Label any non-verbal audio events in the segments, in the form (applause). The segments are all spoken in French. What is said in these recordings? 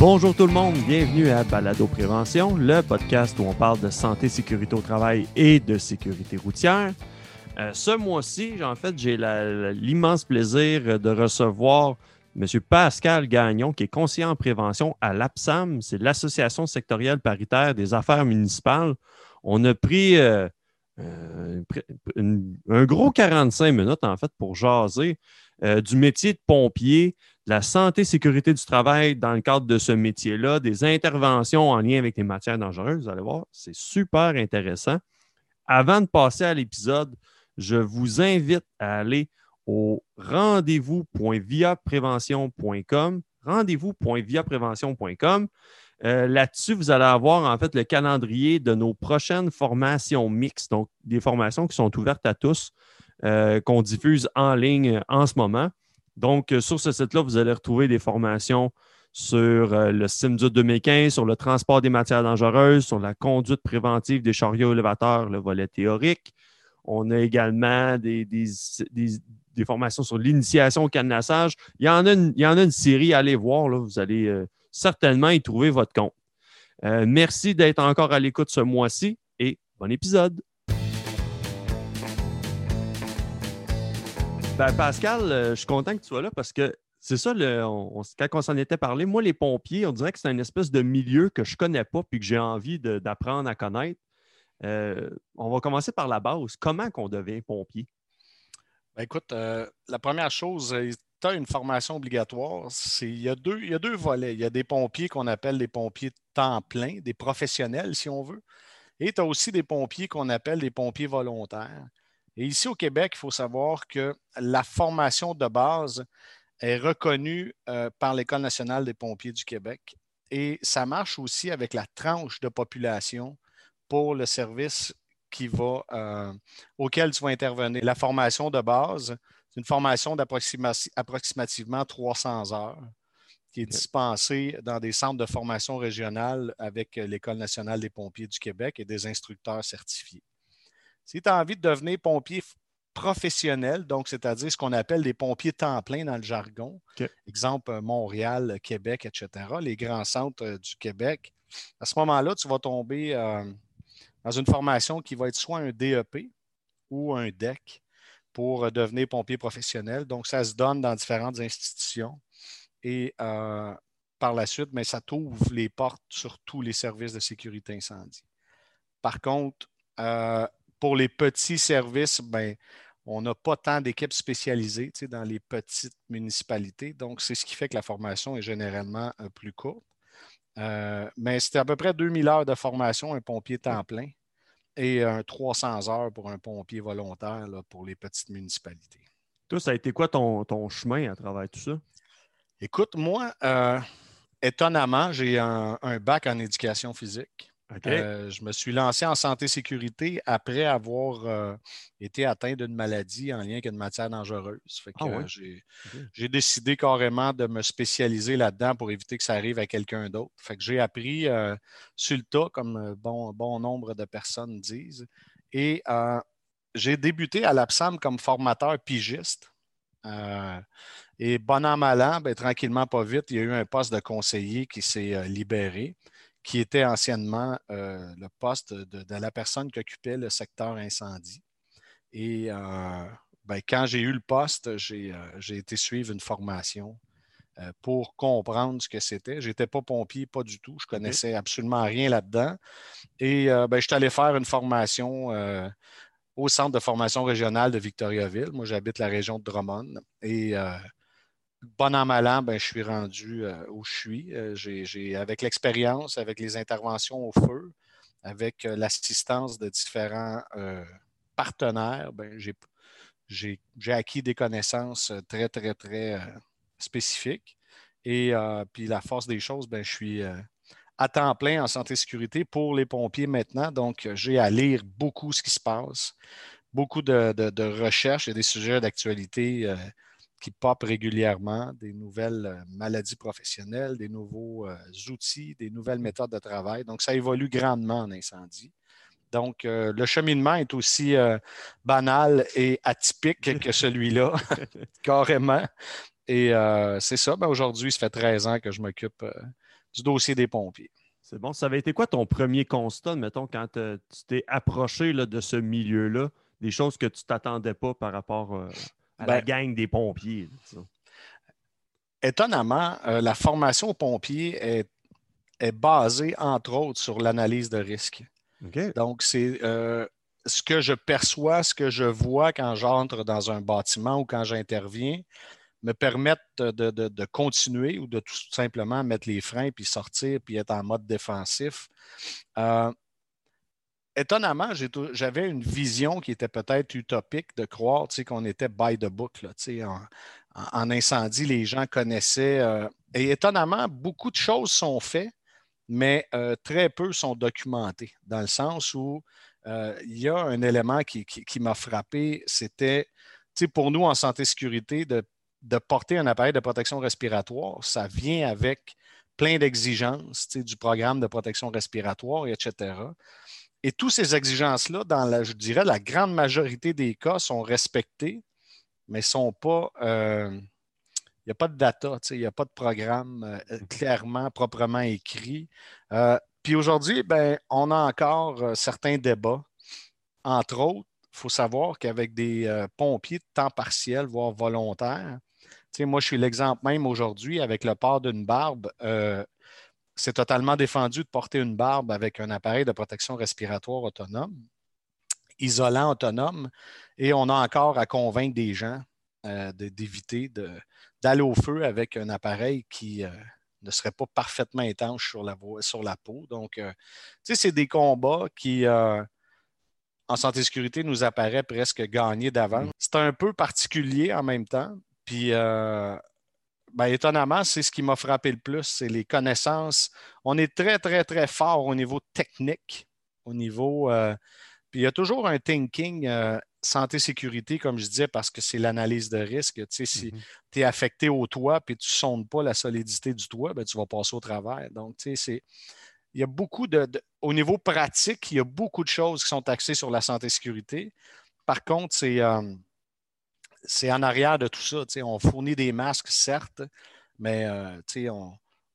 Bonjour tout le monde, bienvenue à Balado Prévention, le podcast où on parle de santé, sécurité au travail et de sécurité routière. Euh, ce mois-ci, en fait, j'ai l'immense plaisir de recevoir M. Pascal Gagnon, qui est conseiller en prévention à l'APSAM, c'est l'Association sectorielle paritaire des affaires municipales. On a pris euh, euh, un gros 45 minutes, en fait, pour jaser du métier de pompier, la santé sécurité du travail dans le cadre de ce métier-là, des interventions en lien avec les matières dangereuses. Vous allez voir, c'est super intéressant. Avant de passer à l'épisode, je vous invite à aller au rendez-vous.viaprévention.com. Rendez-vous.viaprévention.com. Euh, là-dessus, vous allez avoir en fait le calendrier de nos prochaines formations mixtes, donc des formations qui sont ouvertes à tous, euh, qu'on diffuse en ligne en ce moment. Donc, euh, sur ce site-là, vous allez retrouver des formations sur euh, le SIMDUT 2015, sur le transport des matières dangereuses, sur la conduite préventive des chariots élévateurs, le volet théorique. On a également des, formations sur l'initiation au cadenassage. Il y, en a une, il y en a une série, allez voir, vous allez euh, certainement y trouver votre compte. merci d'être encore à l'écoute ce mois-ci et bon épisode. Ben, Pascal, euh, je suis content que tu sois là parce que c'est ça, quand on s'en était parlé, moi, les pompiers, on dirait que c'est une espèce de milieu que je ne connais pas et que j'ai envie d'apprendre à connaître. Euh, on va commencer par la base. Comment qu'on devient pompier? Ben, écoute, euh, la première chose, tu as une formation obligatoire. Il y, a deux, il y a deux volets. Il y a des pompiers qu'on appelle des pompiers temps plein, des professionnels, si on veut. Et tu as aussi des pompiers qu'on appelle des pompiers volontaires. Et ici au Québec, il faut savoir que la formation de base est reconnue euh, par l'École nationale des pompiers du Québec. Et ça marche aussi avec la tranche de population pour le service qui va, euh, auquel tu vas intervenir. La formation de base, c'est une formation d'approximativement 300 heures qui est dispensée dans des centres de formation régionale avec l'École nationale des pompiers du Québec et des instructeurs certifiés. Si tu as envie de devenir pompier professionnel, donc c'est-à-dire ce qu'on appelle des pompiers temps plein dans le jargon, exemple euh, Montréal, Québec, etc., les grands centres euh, du Québec, à ce moment-là, tu vas tomber euh, dans une formation qui va être soit un DEP ou un DEC pour devenir pompier professionnel. Donc, ça se donne dans différentes institutions. Et par la suite, mais ça t'ouvre les portes sur tous les services de sécurité incendie. Par contre, pour les petits services, ben, on n'a pas tant d'équipes spécialisées dans les petites municipalités. Donc, c'est ce qui fait que la formation est généralement euh, plus courte. Euh, mais c'était à peu près 2000 heures de formation, un pompier temps plein, et un 300 heures pour un pompier volontaire pour les petites municipalités. Toi, ça a été quoi ton, chemin à travers tout ça? Écoute, moi, euh, étonnamment, j'ai un, bac en éducation physique. Euh, je me suis lancé en santé-sécurité après avoir euh, été atteint d'une maladie en lien avec une matière dangereuse. Ah euh, j'ai, décidé carrément de me spécialiser là-dedans pour éviter que ça arrive à quelqu'un d'autre. Fait que j'ai appris sur le tas, comme bon, bon nombre de personnes disent. Et j'ai débuté à l'APSAM comme formateur pigiste. et bon an, mal an, ben, tranquillement, pas vite, il y a eu un poste de conseiller qui s'est libéré qui était anciennement euh, le poste de, la personne qui occupait le secteur incendie. Et euh, ben, quand j'ai eu le poste, j'ai euh, été suivre une formation pour comprendre ce que c'était. Je n'étais pas pompier, pas du tout. Je connaissais absolument rien là-dedans. Et ben, je suis allé faire une formation au Centre de formation régionale de Victoriaville. Moi, j'habite la région de Drummond. Et bon an, mal an, ben, je suis rendu euh, où je suis. Euh, avec l'expérience, avec les interventions au feu, avec euh, l'assistance de différents partenaires, ben, j'ai, acquis des connaissances très, très, très spécifiques. Et puis la force des choses, ben, je suis à temps plein en santé et sécurité pour les pompiers maintenant. Donc, j'ai à lire beaucoup ce qui se passe, beaucoup de, de recherches et des sujets d'actualité qui pop régulièrement, des nouvelles euh, maladies professionnelles, des nouveaux euh, outils, des nouvelles méthodes de travail. Donc, ça évolue grandement en incendie. Donc, euh, le cheminement est aussi banal et atypique que (laughs) celui-là, (laughs) carrément. Et c'est ça. Ben, aujourd'hui, ça fait 13 ans que je m'occupe du dossier des pompiers. C'est bon. Ça avait été quoi ton premier constat, mettons, quand tu t'es approché là, de ce milieu-là, des choses que tu t'attendais pas par rapport à la ben gang des pompiers? Étonnamment, euh, la formation aux pompiers est, basée, entre autres, sur l'analyse de risque. Donc, c'est euh, ce que je perçois, ce que je vois quand j'entre dans un bâtiment ou quand j'interviens, me permettent de, continuer ou de tout simplement mettre les freins puis sortir puis être en mode défensif. Euh, étonnamment, j'avais une vision qui était peut-être utopique de croire qu'on était by the book. Là, en, incendie, les gens connaissaient. Euh, et étonnamment, beaucoup de choses sont faites, mais euh, très peu sont documentées, dans le sens où il y a un élément qui, m'a frappé, c'était pour nous en santé-sécurité de de porter un appareil de protection respiratoire, ça vient avec plein d'exigences du programme de protection respiratoire, etc. Et toutes ces exigences-là, dans la, je dirais, la grande majorité des cas, sont respectées, mais sont pas. Euh, il n'y a pas de data, il n'y a pas de programme euh, clairement, proprement écrit. Euh, puis aujourd'hui, ben, on a encore certains débats. Entre autres, il faut savoir qu'avec des pompiers de temps partiel, voire volontaires, moi, je suis l'exemple même aujourd'hui avec le port d'une barbe. Euh, c'est totalement défendu de porter une barbe avec un appareil de protection respiratoire autonome, isolant autonome, et on a encore à convaincre des gens euh, d'éviter d'aller au feu avec un appareil qui euh, ne serait pas parfaitement étanche sur la, sur la peau. Donc, c'est des combats qui en santé sécurité nous apparaît presque gagnés d'avance. C'est un peu particulier en même temps puis, euh, ben, étonnamment, c'est ce qui m'a frappé le plus, c'est les connaissances. On est très, très, très fort au niveau technique, au niveau. Euh, puis il y a toujours un thinking euh, santé-sécurité, comme je disais, parce que c'est l'analyse de risque. Tu sais, si mm-hmm. tu es affecté au toit puis tu ne sondes pas la solidité du toit, ben, tu vas passer au travers. Donc, tu sais, c'est. Il y a beaucoup de, Au niveau pratique, il y a beaucoup de choses qui sont axées sur la santé-sécurité. Par contre, c'est c'est en arrière de tout ça. On fournit des masques, certes, mais euh,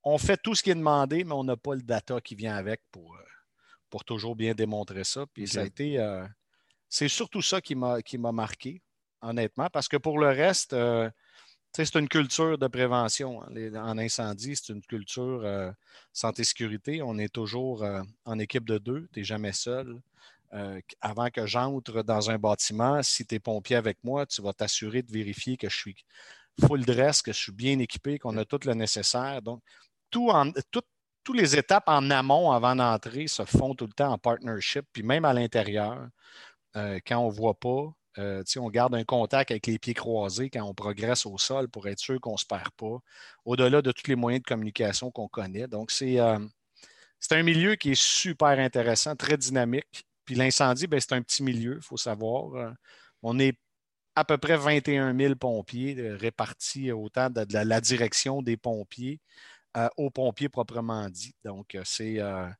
on, fait tout ce qui est demandé, mais on n'a pas le data qui vient avec pour, euh, pour toujours bien démontrer ça. Puis ça a été. Euh, c'est surtout ça qui m'a marqué, honnêtement, parce que pour le reste, c'est une culture de prévention. Hein. en incendie, c'est une culture santé-sécurité. On est toujours en équipe de deux, tu n'es jamais seul. Euh, avant que j'entre dans un bâtiment, si tu es pompier avec moi, tu vas t'assurer de vérifier que je suis full dress, que je suis bien équipé, qu'on a tout le nécessaire. Donc, tout en, toutes les étapes en amont avant d'entrer se font tout le temps en partnership, puis même à l'intérieur, euh, quand on ne voit pas, euh, on garde un contact avec les pieds croisés quand on progresse au sol pour être sûr qu'on ne se perd pas, au-delà de tous les moyens de communication qu'on connaît. Donc, c'est un milieu qui est super intéressant, très dynamique. Puis l'incendie, ben, c'est un petit milieu, il faut savoir. Euh, on est à peu près 21 000 pompiers euh, répartis autant de, la, direction des pompiers euh, aux pompiers proprement dit. Donc, c'est un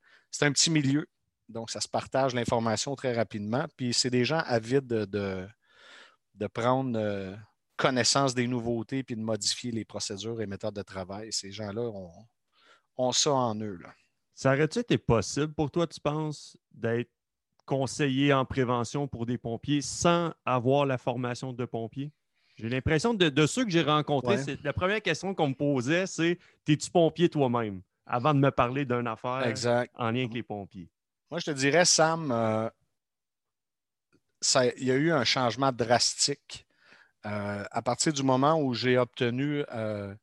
petit milieu. Donc, ça se partage l'information très rapidement. Puis, c'est des gens avides de, de, prendre connaissance des nouveautés puis de modifier les procédures et méthodes de travail. Ces gens-là ont, ont, ça en eux. Là. Ça aurait-tu été possible pour toi, tu penses, d'être conseiller en prévention pour des pompiers sans avoir la formation de pompier? J'ai l'impression de, ceux que j'ai rencontrés, la première question qu'on me posait, c'est Es-tu pompier toi-même? Avant de me parler d'une affaire en lien avec les pompiers. Moi, je te dirais, Sam, euh, il y a eu un changement drastique euh, à partir du moment où j'ai obtenu euh,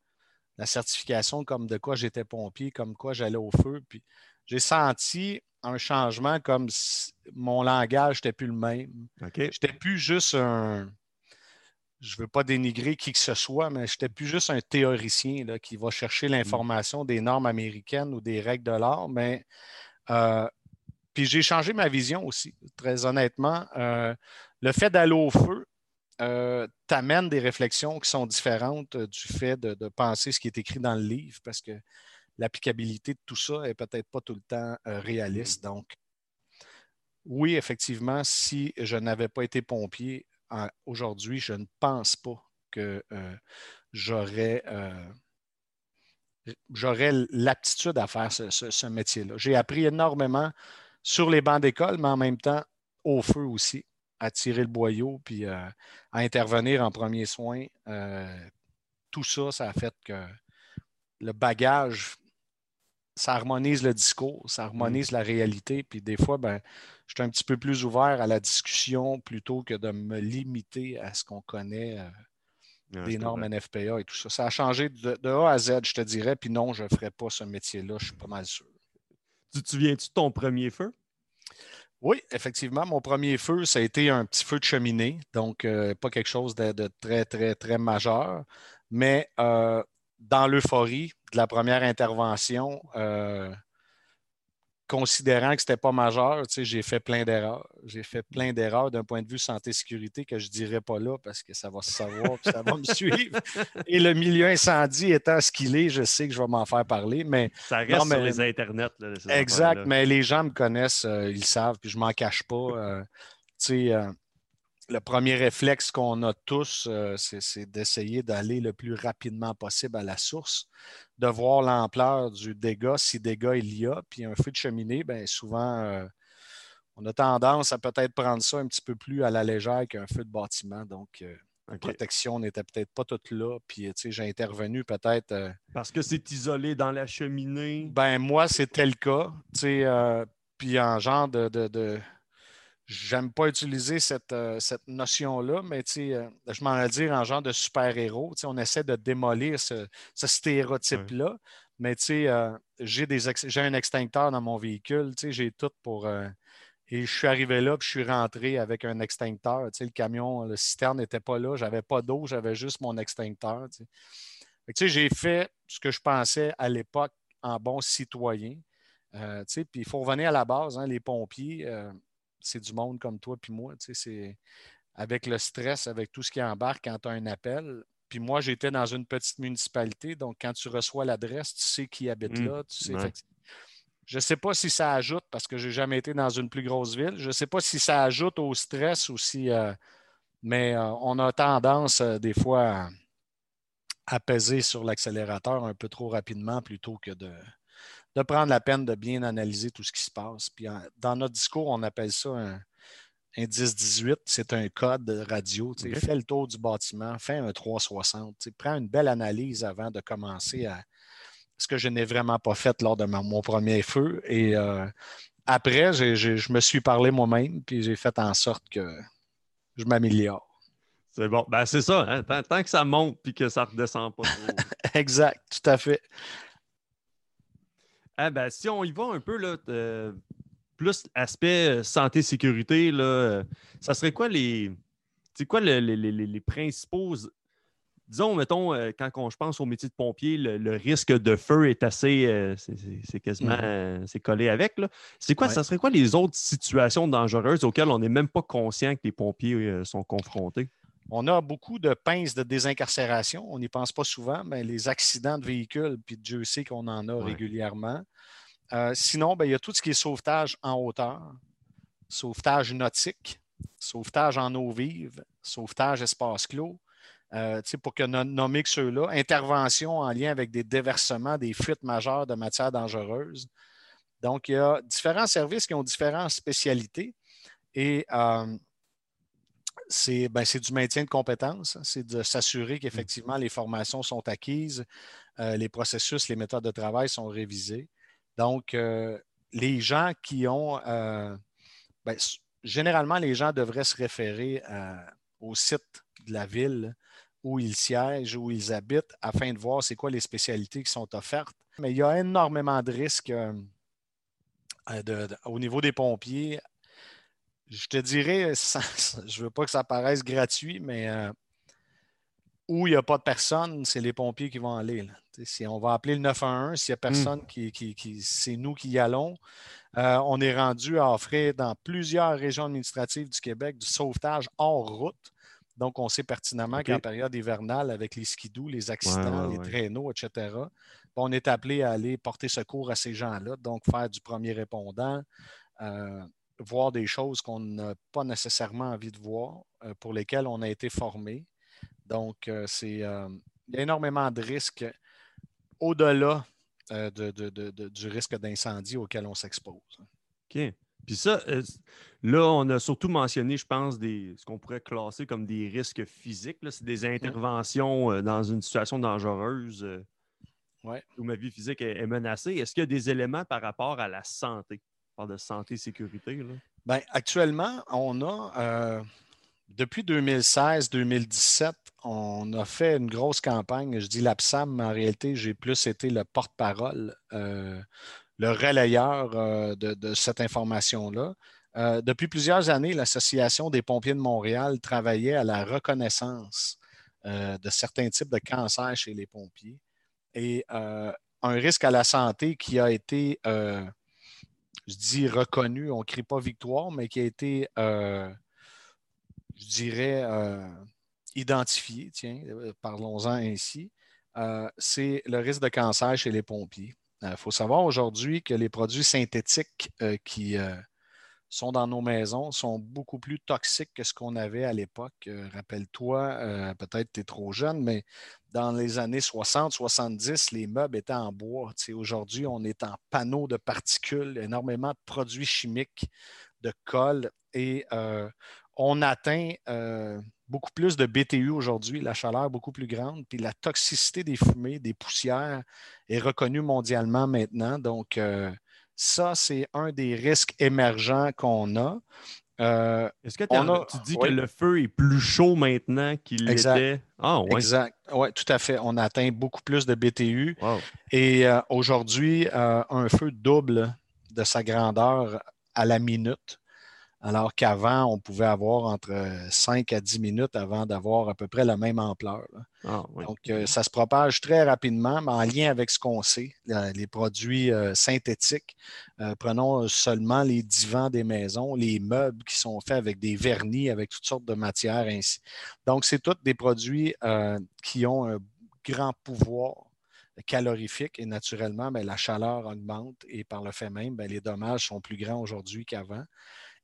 la certification comme de quoi j'étais pompier, comme quoi j'allais au feu. Puis j'ai senti un changement comme si mon langage n'était plus le même. Je n'étais plus juste un. Je ne veux pas dénigrer qui que ce soit, mais je n'étais plus juste un théoricien là, qui va chercher l'information des normes américaines ou des règles de l'art, mais euh, puis j'ai changé ma vision aussi, très honnêtement. Euh, le fait d'aller au feu euh, t'amène des réflexions qui sont différentes du fait de, de, penser ce qui est écrit dans le livre, parce que l'applicabilité de tout ça n'est peut-être pas tout le temps euh, réaliste. Mm. Donc, oui, effectivement, si je n'avais pas été pompier aujourd'hui, je ne pense pas que euh, j'aurais euh, j'aurais l'aptitude à faire ce, métier-là. J'ai appris énormément sur les bancs d'école, mais en même temps au feu aussi, à tirer le boyau, puis euh, à intervenir en premier soin. Tout ça, ça a fait que le bagage, ça harmonise le discours, ça harmonise mm. la réalité, puis des fois, ben, je suis un petit peu plus ouvert à la discussion plutôt que de me limiter à ce qu'on connaît. Euh, des normes NFPA et tout ça. Ça a changé de, A à Z, je te dirais. Puis non, je ne ferais pas ce métier-là, je suis pas mal sûr. Tu te souviens-tu de ton premier feu? Oui, effectivement, mon premier feu, ça a été un petit feu de cheminée, donc euh, pas quelque chose de, très, très, très majeur. Mais euh, dans l'euphorie de la première intervention, euh, considérant que ce n'était pas majeur, j'ai fait plein d'erreurs. J'ai fait plein d'erreurs d'un point de vue santé-sécurité que je ne dirais pas là parce que ça va se savoir et ça va me suivre. Et le milieu incendie étant ce qu'il est, je sais que je vais m'en faire parler. Mais, ça reste sur les internets. exact, mais les gens me connaissent, euh, ils savent, puis je ne m'en cache pas. Euh, le premier réflexe qu'on a tous, euh, c'est d'essayer d'aller le plus rapidement possible à la source, de voir l'ampleur du dégât, si dégât il y a. Puis un feu de cheminée, bien souvent, euh, on a tendance à peut-être prendre ça un petit peu plus à la légère qu'un feu de bâtiment. Donc, euh, la protection n'était peut-être pas toute là. Puis, tu sais, j'ai intervenu peut-être. Parce que c'est isolé dans la cheminée? Ben moi, c'était le cas. Tu sais, puis en genre de J'aime pas utiliser cette, euh, notion-là, mais euh, je m'en vais dire en genre de super-héros. On essaie de démolir ce, stéréotype-là. Mais euh, j'ai, j'ai un extincteur dans mon véhicule, j'ai tout pour. et je suis arrivé là, puis je suis rentré avec un extincteur. Le camion, le citerne n'était pas là, j'avais pas d'eau, j'avais juste mon extincteur. J'ai fait ce que je pensais à l'époque en bon citoyen. puis il faut revenir à la base, hein, les pompiers c'est du monde comme toi puis moi. C'est avec le stress, avec tout ce qui embarque quand tu as un appel. Puis moi, j'étais dans une petite municipalité, donc quand tu reçois l'adresse, tu sais qui habite mmh. là. je ne sais pas si ça ajoute, parce que je n'ai jamais été dans une plus grosse ville, je ne sais pas si ça ajoute au stress ou si. Euh, mais euh, on a tendance euh, des fois à, peser sur l'accélérateur un peu trop rapidement plutôt que de, de prendre la peine de bien analyser tout ce qui se passe. Puis dans notre discours, on appelle ça un, 10-18. C'est un code radio. Fais le tour du bâtiment, fais un 360. Prends une belle analyse avant de commencer à. Ce que je n'ai vraiment pas fait lors de mon premier feu. Et euh, après, je me suis parlé moi-même, puis j'ai fait en sorte que je m'améliore. C'est bon. Ben, c'est ça. Hein. Tant, que ça monte puis que ça ne redescend pas (laughs) exact, tout à fait. Ah ben, si on y va un peu, là, plus aspect euh, santé-sécurité, là, euh, ça serait quoi les. C'est quoi les, principaux. Disons, mettons, euh, quand je pense au métier de pompier, le, risque de feu est assez. c'est quasiment. Mm-hmm. c'est collé avec. C'est quoi, ça serait quoi les autres situations dangereuses auxquelles on n'est même pas conscient que les pompiers sont confrontés? On a beaucoup de pinces de désincarcération. On n'y pense pas souvent, mais les accidents de véhicules, puis Dieu sait qu'on en a régulièrement. Euh, sinon, ben, il y a tout ce qui est sauvetage en hauteur, sauvetage nautique, sauvetage en eau vive, sauvetage espace clos. Euh, pour que nommer que ceux-là, intervention en lien avec des déversements, des fuites majeures de matières dangereuses. Donc, il y a différents services qui ont différentes spécialités. Et euh, ben, c'est du maintien de compétences, c'est de s'assurer qu'effectivement les formations sont acquises, euh, les processus, les méthodes de travail sont révisées. Donc, euh, les gens qui ont, euh, ben, généralement, les gens devraient se référer au site de la ville où ils siègent, où ils habitent, afin de voir c'est quoi les spécialités qui sont offertes. Mais il y a énormément de risques au niveau des pompiers je te dirais, (laughs) je ne veux pas que ça paraisse gratuit, mais euh, où il n'y a pas de personne, c'est les pompiers qui vont aller. Si on va appeler le 911, s'il n'y a hmm. personne qui, qui, c'est nous qui y allons. Euh, on est rendu à offrir dans plusieurs régions administratives du Québec du sauvetage hors route. Donc, on sait pertinemment qu'en période hivernale, avec les skidous, les accidents, les traîneaux, etc., on est appelé à aller porter secours à ces gens-là, donc faire du premier répondant, euh, voir des choses qu'on n'a pas nécessairement envie de voir, euh, pour lesquelles on a été formé. Donc, euh, c'est, euh, il y a énormément de risques au-delà du risque d'incendie auquel on s'expose. OK. Puis ça, là, on a surtout mentionné, je pense, des, ce qu'on pourrait classer comme des risques physiques. C'est des interventions dans une situation dangereuse où ma vie physique est, menacée. Est-ce qu'il y a des éléments par rapport à la santé? Parle de santé et sécurité. Là. Bien, actuellement, on a, depuis 2016-2017, on a fait une grosse campagne. Je dis l'APSAM, mais en réalité, j'ai plus été le porte-parole le relayeur euh, de, cette information-là. Euh, depuis plusieurs années, l'Association des pompiers de Montréal travaillait à la reconnaissance euh, de certains types de cancers chez les pompiers et un risque à la santé qui a été, je dis reconnu, on ne crie pas victoire, mais qui a été, je dirais, identifié, tiens, parlons-en ainsi, c'est le risque de cancer chez les pompiers. Il euh, faut savoir aujourd'hui que les produits synthétiques euh, qui euh, sont dans nos maisons sont beaucoup plus toxiques que ce qu'on avait à l'époque. Rappelle-toi, peut-être tu es trop jeune, mais dans les années 60-70, les meubles étaient en bois. aujourd'hui, on est en panneaux de particules, énormément de produits chimiques, de colle, et on atteint beaucoup plus de BTU aujourd'hui, la chaleur beaucoup plus grande, puis la toxicité des fumées, des poussières est reconnue mondialement maintenant. Donc, euh, ça, c'est un des risques émergents qu'on a. Euh, Est-ce que tu dis que le feu est plus chaud maintenant qu'il l'était? Ah, exact. Oui, tout à fait. On atteint beaucoup plus de BTU. Et euh, aujourd'hui, un feu double de sa grandeur à la minute alors qu'avant, on pouvait avoir entre 5 à 10 minutes avant d'avoir à peu près la même ampleur. Ah, Donc, euh, ça se propage très rapidement, mais en lien avec ce qu'on sait, les produits euh, synthétiques. Euh, prenons seulement les divans des maisons, les meubles qui sont faits avec des vernis, avec toutes sortes de matières ainsi. Donc, c'est tous des produits qui ont un grand pouvoir calorifique et naturellement, ben, la chaleur augmente et par le fait même, ben, les dommages sont plus grands aujourd'hui qu'avant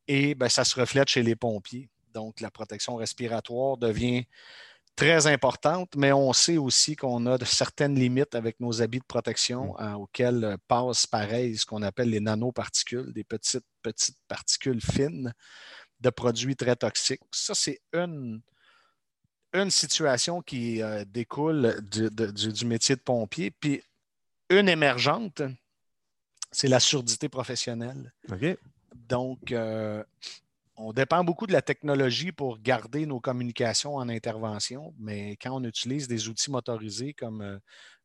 et ben, ça se reflète chez les pompiers. Donc, la protection respiratoire devient très importante, mais on sait aussi qu'on a de certaines limites avec nos habits de protection mm. euh, auxquels euh, passent pareil ce qu'on appelle les nanoparticules, des petites, petites particules fines de produits très toxiques. Ça, c'est une, une situation qui euh, découle du, métier de pompier. Puis une émergente, c'est la surdité professionnelle. Donc, euh, on dépend beaucoup de la technologie pour garder nos communications en intervention, mais quand on utilise des outils motorisés comme euh,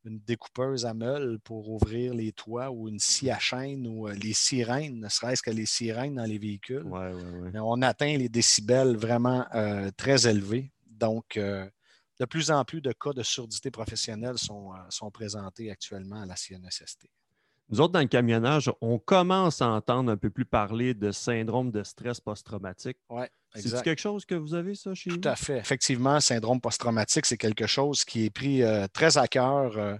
une découpeuse à meule pour ouvrir les toits ou une scie à chaîne ou euh, les sirènes, ne serait-ce que les sirènes dans les véhicules, on atteint les décibels vraiment très élevés. Donc, de plus en plus de cas de surdité professionnelle sont, sont présentés actuellement à la CNSST. Nous autres, dans le camionnage, on commence à entendre un peu plus parler de syndrome de stress post-traumatique. Oui, C'est quelque chose que vous avez, ça, chez vous? Tout à fait. Effectivement, syndrome post-traumatique, c'est quelque chose qui est pris euh, très à cœur, euh,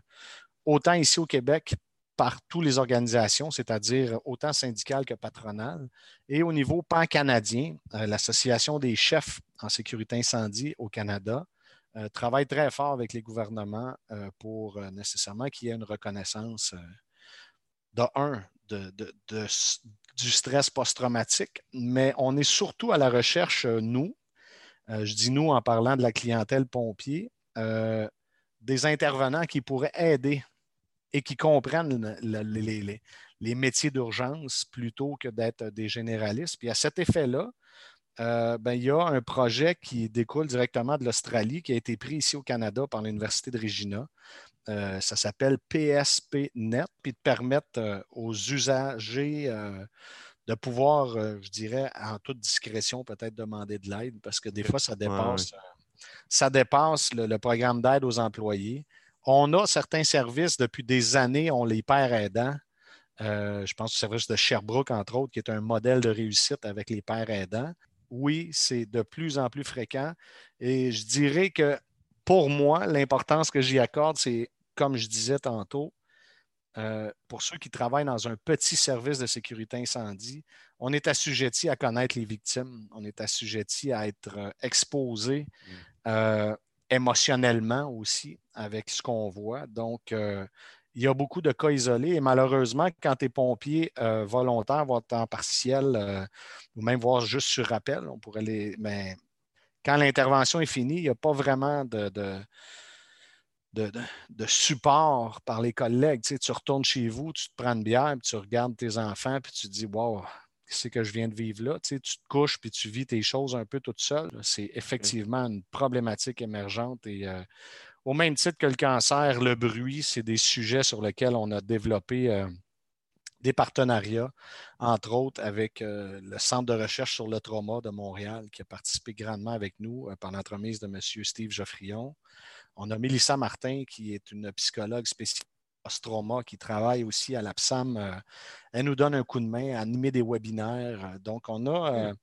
autant ici au Québec par toutes les organisations, c'est-à-dire autant syndicales que patronales, et au niveau pan-canadien, euh, l'Association des chefs en sécurité incendie au Canada travaille très fort avec les gouvernements pour nécessairement qu'il y ait une reconnaissance de un, du stress post-traumatique, mais on est surtout à la recherche, euh, nous, euh, je dis nous en parlant de la clientèle pompier, euh, des intervenants qui pourraient aider et qui comprennent les, métiers d'urgence plutôt que d'être des généralistes. Puis à cet effet-là, ben, il y a un projet qui découle directement de l'Australie, qui a été pris ici au Canada par l'Université de Regina, euh, ça s'appelle PSPNet, puis de permettre euh, aux usagers euh, de pouvoir, je dirais, en toute discrétion, peut-être demander de l'aide, parce que des fois, ça dépasse, ça dépasse le, programme d'aide aux employés. On a certains services depuis des années, on les perd aidants. je pense au service de Sherbrooke, entre autres, qui est un modèle de réussite avec les pères aidants. Oui, c'est de plus en plus fréquent. Et je dirais que pour moi, l'importance que j'y accorde, c'est comme je disais tantôt, euh, pour ceux qui travaillent dans un petit service de sécurité incendie, on est assujetti à connaître les victimes, on est assujetti à être euh, exposé mm. euh, émotionnellement aussi avec ce qu'on voit. Donc, il y a beaucoup de cas isolés et malheureusement, quand tu es pompier volontaire, voire temps partiel, ou même voir juste sur rappel, on pourrait les. Mais quand l'intervention est finie, il n'y a pas vraiment de, de, support par les collègues. Tu, tu retournes chez vous, tu te prends une bière, puis tu regardes tes enfants, puis tu te dis Wow, qu'est-ce que je viens de vivre là? Tu, te couches, puis tu vis tes choses un peu toute seule. C'est effectivement une problématique émergente et euh, au même titre que le cancer, le bruit, c'est des sujets sur lesquels on a développé euh, des partenariats, entre autres avec euh, le Centre de recherche sur le trauma de Montréal, qui a participé grandement avec nous euh, par l'entremise de M. Steve Geoffrion. On a Mélissa Martin, qui est une psychologue spécialisée trauma qui travaille aussi à l'APSAM. elle nous donne un coup de main à animer des webinaires. Donc, on a,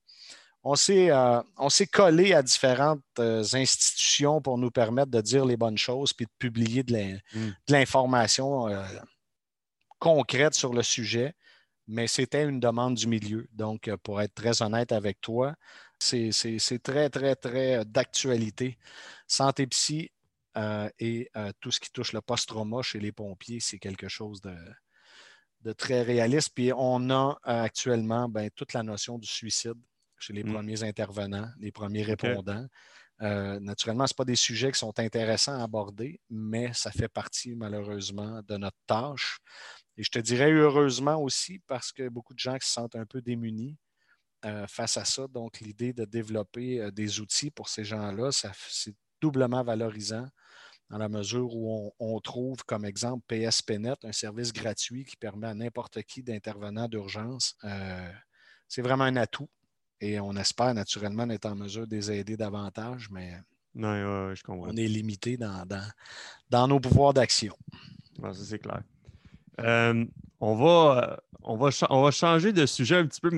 euh, on s'est, collé à différentes euh, institutions pour nous permettre de dire les bonnes choses puis de publier de, mm. l'information euh, concrète sur le sujet. Mais c'était une demande du milieu. Donc, pour être très honnête avec toi, c'est, très, très, très d'actualité. Santé psy et tout ce qui touche le post-trauma chez les pompiers, c'est quelque chose de, très réaliste. Puis on a actuellement ben, toute la notion du suicide chez les mm. premiers intervenants, les premiers répondants. Euh, naturellement, ce pas des sujets qui sont intéressants à aborder, mais ça fait partie malheureusement de notre tâche. Et je te dirais heureusement aussi parce que beaucoup de gens qui se sentent un peu démunis euh, face à ça. Donc, l'idée de développer euh, des outils pour ces gens-là, c'est doublement valorisant dans la mesure où on, on trouve comme exemple PSPNet, un service gratuit qui permet à n'importe qui d'intervenant d'urgence. c'est vraiment un atout et on espère naturellement être en mesure de les aider davantage, mais on est limité dans, dans, nos pouvoirs d'action. ça, c'est clair. Euh, on, va, on, va on va changer de sujet un petit peu.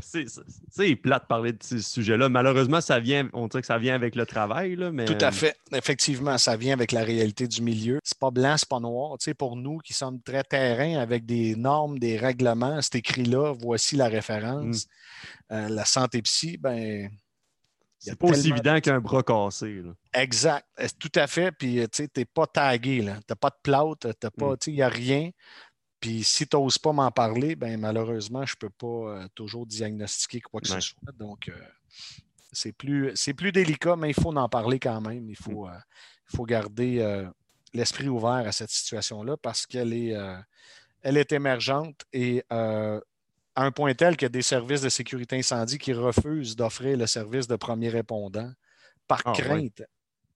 C'est (laughs) plate de parler de ce sujet-là. Malheureusement, ça vient, on dirait que ça vient avec le travail. Là, mais... Tout à fait. Effectivement, ça vient avec la réalité du milieu. C'est pas blanc, c'est pas noir. pour nous qui sommes très terrain avec des normes, des règlements, c'est écrit là, voici la référence. Mm. Euh, la santé psy, ben. C'est pas aussi évident qu'un bras cassé. Exact. Tout à fait? Puis, tu n'es pas tagué. Tu n'as pas de plâtre. Mm. Il n'y a rien. Puis si tu n'oses pas m'en parler, ben malheureusement, je ne peux pas euh, toujours diagnostiquer quoi que ce soit. Donc, euh, c'est plus, plus délicat, mais il faut en parler quand même. Il faut, mm. euh, il faut garder l'esprit ouvert à cette situation-là parce qu'elle est, elle est émergente et à un point tel qu'il y a des services de sécurité incendie qui refusent d'offrir le service de premier répondant par ah, crainte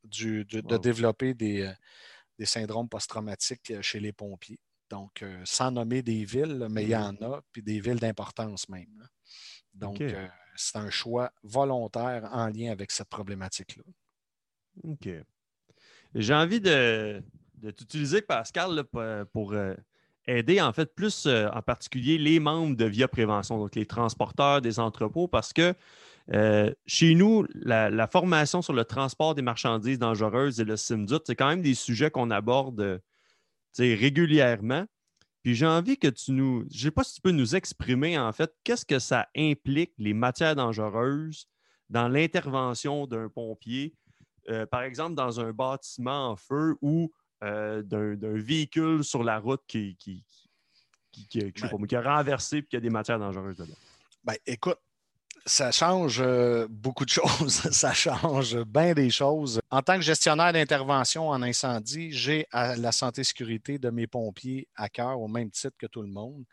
de, développer des, des syndromes post-traumatiques chez les pompiers. Donc, euh, sans nommer des villes, mais il y en a, puis des villes d'importance même. Donc, euh, c'est un choix volontaire en lien avec cette problématique-là. OK. J'ai envie de, t'utiliser, Pascal, pour, euh, aider en fait plus en particulier les membres de Via Prévention, donc les transporteurs des entrepôts, parce que chez nous, la, formation sur le transport des marchandises dangereuses et le SIMDUT, c'est quand même des sujets qu'on aborde régulièrement. Puis j'ai envie que tu nous. Je ne sais pas si tu peux nous exprimer, en fait, qu'est-ce que ça implique, les matières dangereuses, dans l'intervention d'un pompier, euh, par exemple, dans un bâtiment en feu ou euh, d'un véhicule sur la route qui, qui, qui, qui, a renversé et qui a des matières dangereuses dedans. Ben, écoute, ça change euh, beaucoup de (laughs) choses. ça change bien des choses. En tant que gestionnaire d'intervention en incendie, j'ai la santé et sécurité de mes pompiers à cœur au même titre que tout le monde.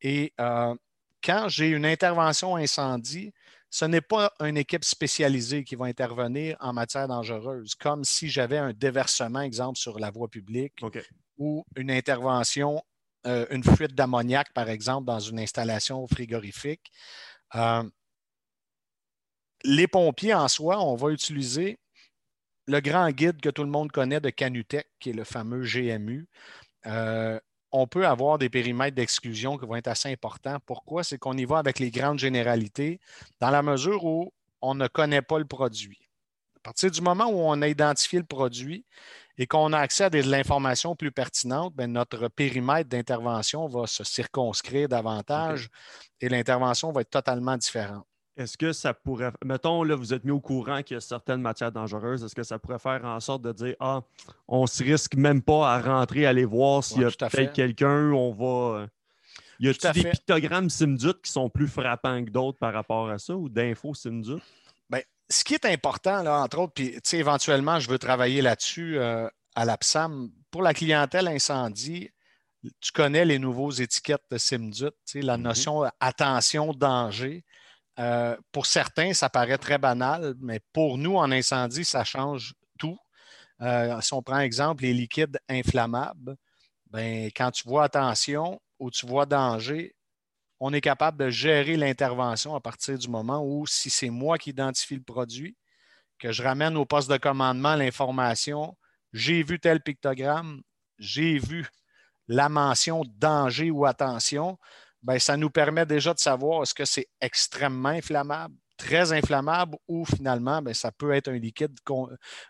Et euh, quand j'ai une intervention incendie, ce n'est pas une équipe spécialisée qui va intervenir en matière dangereuse, comme si j'avais un déversement, exemple, sur la voie publique ou une intervention, euh, une fuite d'ammoniac, par exemple, dans une installation frigorifique les pompiers en soi, on va utiliser le grand guide que tout le monde connaît de Canutech, qui est le fameux GMU. Euh, on peut avoir des périmètres d'exclusion qui vont être assez importants. Pourquoi? C'est qu'on y va avec les grandes généralités dans la mesure où on ne connaît pas le produit. À partir du moment où on a identifié le produit et qu'on a accès à de l'information plus pertinente, ben, notre périmètre d'intervention va se circonscrire davantage et l'intervention va être totalement différente. Est-ce que ça pourrait. Mettons, là, vous êtes mis au courant qu'il y a certaines matières dangereuses. Est-ce que ça pourrait faire en sorte de dire Ah, on se risque même pas à rentrer, aller voir s'il y a peut-être quelqu'un, on va. Euh, y a-t-il des pictogrammes Simdut qui sont plus frappants que d'autres par rapport à ça ou d'infos Simdut? Bien, ce qui est important, là, entre autres, puis éventuellement, je veux travailler là-dessus euh, à l'APSAM. Pour la clientèle incendie, tu connais les nouveaux étiquettes de Simdut, la mm-hmm. notion attention, danger. Euh, pour certains, ça paraît très banal, mais pour nous, en incendie, ça change tout. Euh, si on prend exemple les liquides inflammables, ben, quand tu vois attention ou tu vois danger, on est capable de gérer l'intervention à partir du moment où, si c'est moi qui identifie le produit, que je ramène au poste de commandement l'information, j'ai vu tel pictogramme, j'ai vu la mention danger ou attention, ben, ça nous permet déjà de savoir est-ce que c'est extrêmement inflammable, très inflammable ou finalement, ben, ça peut être un liquide,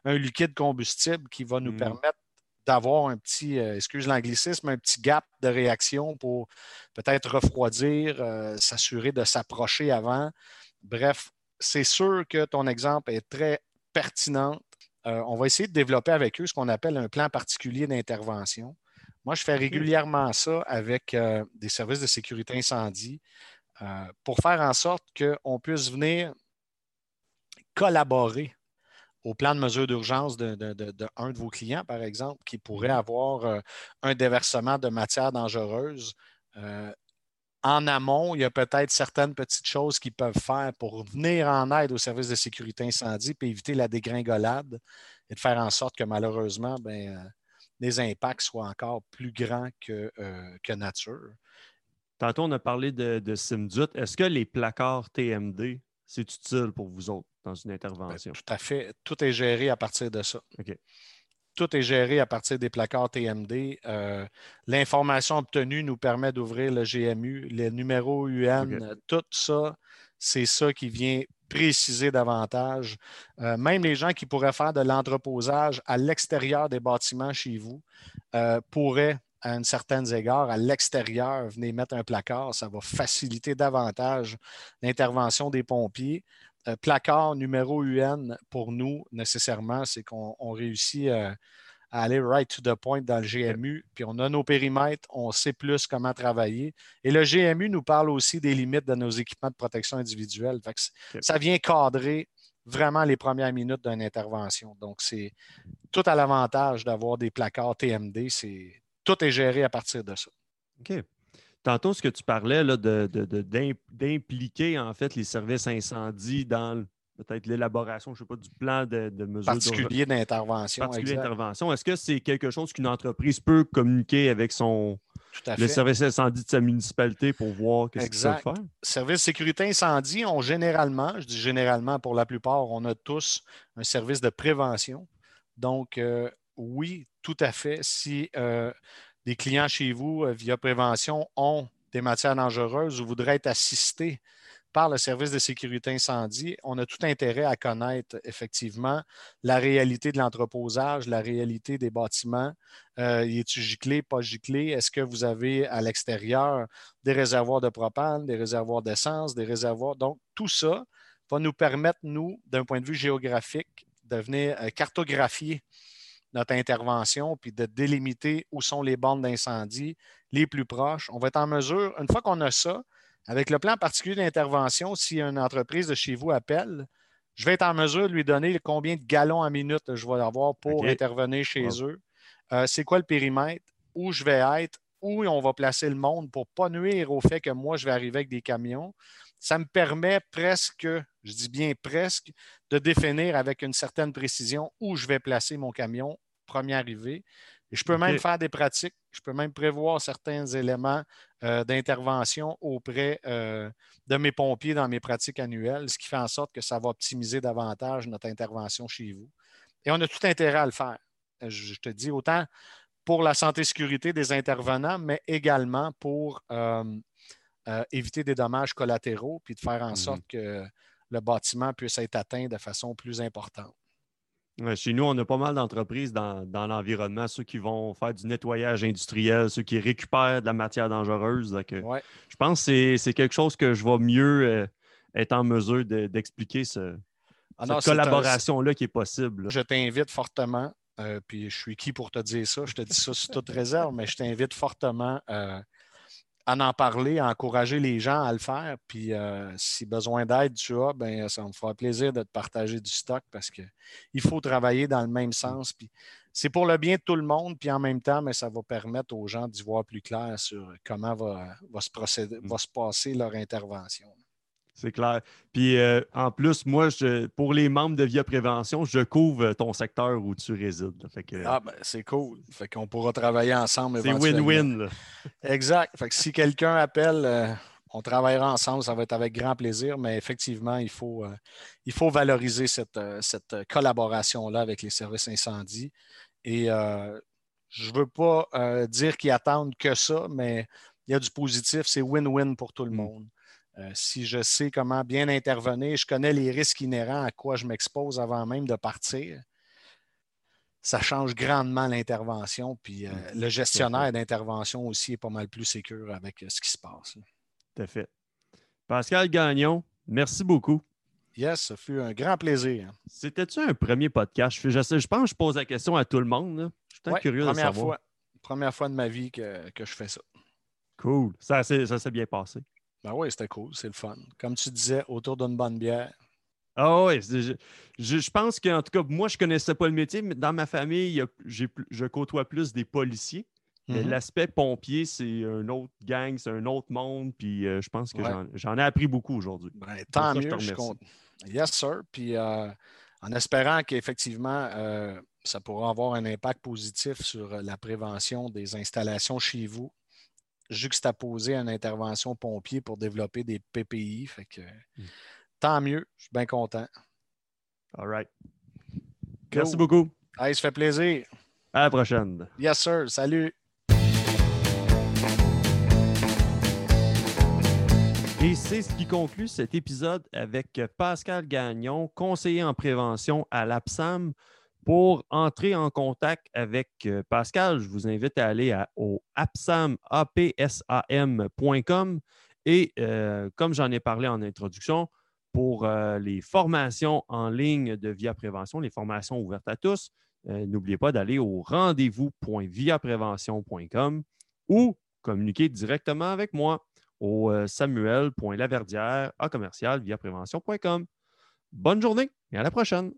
un liquide combustible qui va nous mm. permettre d'avoir un petit, euh, excuse l'anglicisme, un petit gap de réaction pour peut-être refroidir, euh, s'assurer de s'approcher avant. Bref, c'est sûr que ton exemple est très pertinent. Euh, on va essayer de développer avec eux ce qu'on appelle un plan particulier d'intervention. Moi, je fais régulièrement ça avec euh, des services de sécurité incendie euh, pour faire en sorte qu'on puisse venir collaborer au plan de mesure d'urgence d'un de, de, vos clients, par exemple, qui pourrait mhm. avoir euh, un déversement de matière dangereuse. en amont, il y a peut-être certaines petites choses qu'ils peuvent faire pour venir en aide aux services de sécurité incendie et éviter la dégringolade et de faire en sorte que malheureusement, ben, les impacts soient encore plus grands que, euh, que nature. Tantôt, on a parlé de, de Simdut. Est-ce que les placards TMD, c'est utile pour vous autres dans une ben, intervention? tout à fait. Tout est géré à partir de ça. Tout est géré à partir des placards TMD. Euh, l'information obtenue nous permet d'ouvrir le GMU, les numéros UN, tout ça, c'est ça qui vient préciser davantage. Euh, même les gens qui pourraient faire de l'entreposage à l'extérieur des bâtiments chez vous euh, pourraient, à un certain égard, à l'extérieur, venir mettre un placard. Ça va faciliter davantage l'intervention des pompiers. Euh, placard numéro UN, pour nous, nécessairement, c'est qu'on réussit aller right to the point dans le GMU, puis on a nos périmètres, on sait plus comment travailler. Et le GMU nous parle aussi des limites de nos équipements de protection individuelle. Ça vient cadrer vraiment les premières minutes d'une intervention. Donc, c'est tout à l'avantage d'avoir des placards TMD. C'est, tout est géré à partir de ça. OK. Tantôt, ce que tu parlais là, d'impliquer en fait les services incendies dans peut-être l'élaboration, je ne sais pas, du plan de, de mesure particulier d'intervention. Particulier d'intervention. Est-ce que c'est quelque chose qu'une entreprise peut communiquer avec son le service incendie de sa municipalité pour voir qu'est-ce qu'il peut faire? Service sécurité incendie, on généralement, je dis généralement pour la plupart, on a tous un service de prévention. Donc, euh, oui, tout à fait. Si euh, des clients chez vous, euh, via prévention, ont des matières dangereuses ou voudraient être assistés par le service de sécurité incendie, on a tout intérêt à connaître effectivement la réalité de l'entreposage, la réalité des bâtiments. Euh, est-il giclé, pas giclé? Est-ce que vous avez à l'extérieur des réservoirs de propane, des réservoirs d'essence, des réservoirs? Donc, tout ça va nous permettre, nous, d'un point de vue géographique, de venir euh, cartographier notre intervention puis de délimiter où sont les bandes d'incendie les plus proches. On va être en mesure, une fois qu'on a ça, avec le plan particulier d'intervention, si une entreprise de chez vous appelle, je vais être en mesure de lui donner combien de gallons à minute je vais avoir pour intervenir chez eux. Euh, c'est quoi le périmètre, où je vais être, où on va placer le monde pour ne pas nuire au fait que moi, je vais arriver avec des camions? Ça me permet presque, je dis bien presque, de définir avec une certaine précision où je vais placer mon camion premier arrivé je peux même faire des pratiques, je peux même prévoir certains éléments euh, d'intervention auprès euh, de mes pompiers dans mes pratiques annuelles, ce qui fait en sorte que ça va optimiser davantage notre intervention chez vous. Et on a tout intérêt à le faire. Euh, je te dis autant pour la santé et sécurité des intervenants, mais également pour éviter des dommages collatéraux, puis de faire en mmh sorte que le bâtiment puisse être atteint de façon plus importante chez nous, on a pas mal d'entreprises dans, l'environnement, ceux qui vont faire du nettoyage industriel, ceux qui récupèrent de la matière dangereuse. Je pense que c'est quelque chose que je vais mieux euh, être en mesure d'expliquer ce, ah cette collaboration-là qui est possible. Je t'invite fortement, euh, puis je suis qui pour te dire ça? Je te dis ça sous toute réserve, mais je t'invite fortement euh, à en parler, à encourager les gens à le faire. Puis euh, si besoin d'aide tu as, ben, ça me fera plaisir de te partager du stock parce qu'il faut travailler dans le même sens. Puis c'est pour le bien de tout le monde, puis en même temps, mais ça va permettre aux gens d'y voir plus clair sur comment va, se, procéder, va se passer leur intervention. C'est clair. Puis euh, en plus, moi, je, pour les membres de Via Prévention, je couvre ton secteur où tu résides. ah, ben, c'est cool. Fait qu'on pourra travailler ensemble. C'est win-win. Exact. Fait que si quelqu'un appelle, euh, on travaillera ensemble. Ça va être avec grand plaisir. Mais effectivement, il faut, euh, il faut valoriser cette, cette collaboration-là avec les services incendies. Et je ne veux pas dire qu'ils attendent que ça, mais il y a du positif. C'est win-win pour tout le mm. Euh, si je sais comment bien intervenir, je connais les risques inhérents à quoi je m'expose avant même de partir, ça change grandement l'intervention. Puis euh, mmh, le gestionnaire d'intervention aussi est pas mal plus sécure avec euh, ce qui se passe. Tout à fait. Pascal Gagnon, merci beaucoup. Yes, ça fut un grand plaisir. C'était-tu un premier podcast? Je, je, pense que je pose la question à tout le monde. Je suis curieux première de savoir. Fois, première fois de ma vie que, que je fais ça. Cool. Ça, ça s'est bien passé. Ben oui, c'était cool, c'est le fun. Comme tu disais, autour d'une bonne bière. Ah oui, je, je, pense qu'en tout cas, moi, je ne connaissais pas le métier, mais dans ma famille, je côtoie plus des policiers. Mm-hmm. L'aspect pompier, c'est un autre gang, c'est un autre monde, puis euh, je pense que j'en ai appris beaucoup aujourd'hui. Ben, tant mieux, je, compte. Yes, sir. Puis euh, en espérant qu'effectivement, euh, ça pourra avoir un impact positif sur la prévention des installations chez vous juxtaposer une intervention pompier pour développer des PPI. Fait que, hmm. Tant mieux, je suis bien content. All right. Merci beaucoup. ça fait plaisir. À la prochaine. Yes, sir. Salut. Et c'est ce qui conclut cet épisode avec Pascal Gagnon, conseiller en prévention à l'APSAM. Pour entrer en contact avec euh, Pascal, je vous invite à aller au apsam.com et euh, comme j'en ai parlé en introduction, pour euh, les formations en ligne de Via Prévention, les formations ouvertes à tous, n'oubliez pas d'aller au rendez-vous.viaprévention.com ou communiquer directement avec moi au samuel.laverdière à commercial viaprévention.com. Bonne journée et à la prochaine.